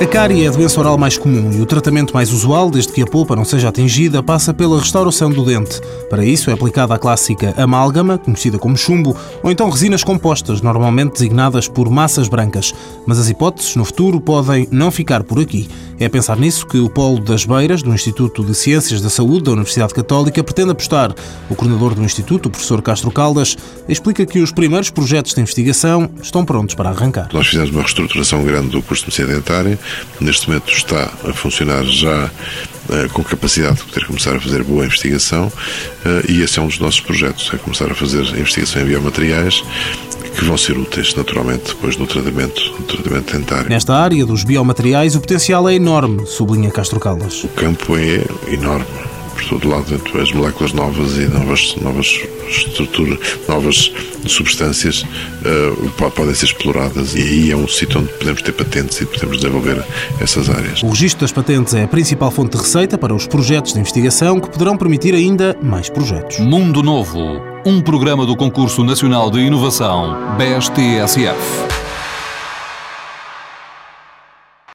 A cárie é a doença oral mais comum e o tratamento mais usual, desde que a polpa não seja atingida, passa pela restauração do dente. Para isso é aplicada a clássica amálgama, conhecida como chumbo, ou então resinas compostas, normalmente designadas por massas brancas. Mas as hipóteses no futuro podem não ficar por aqui. É a pensar nisso que o Polo das Beiras, do Instituto de Ciências da Saúde da Universidade Católica, pretende apostar. O coordenador do Instituto, o professor Castro Caldas, explica que os primeiros projetos de investigação estão prontos para arrancar. Nós fizemos uma reestruturação grande do curso de medicina dentária neste momento está a funcionar já uh, com capacidade de poder começar a fazer boa investigação uh, e esse é um dos nossos projetos, é começar a fazer investigação em biomateriais que vão ser úteis naturalmente depois no tratamento, no tratamento dentário. Nesta área dos biomateriais o potencial é enorme, sublinha Castro Caldas. O campo é enorme por todo lado, dentro as moléculas novas e novas, novas estruturas, novas substâncias uh, podem ser exploradas e aí é um sítio onde podemos ter patentes e podemos desenvolver essas áreas. O registro das patentes é a principal fonte de receita para os projetos de investigação que poderão permitir ainda mais projetos. Mundo Novo, um programa do Concurso Nacional de Inovação, BSTSF.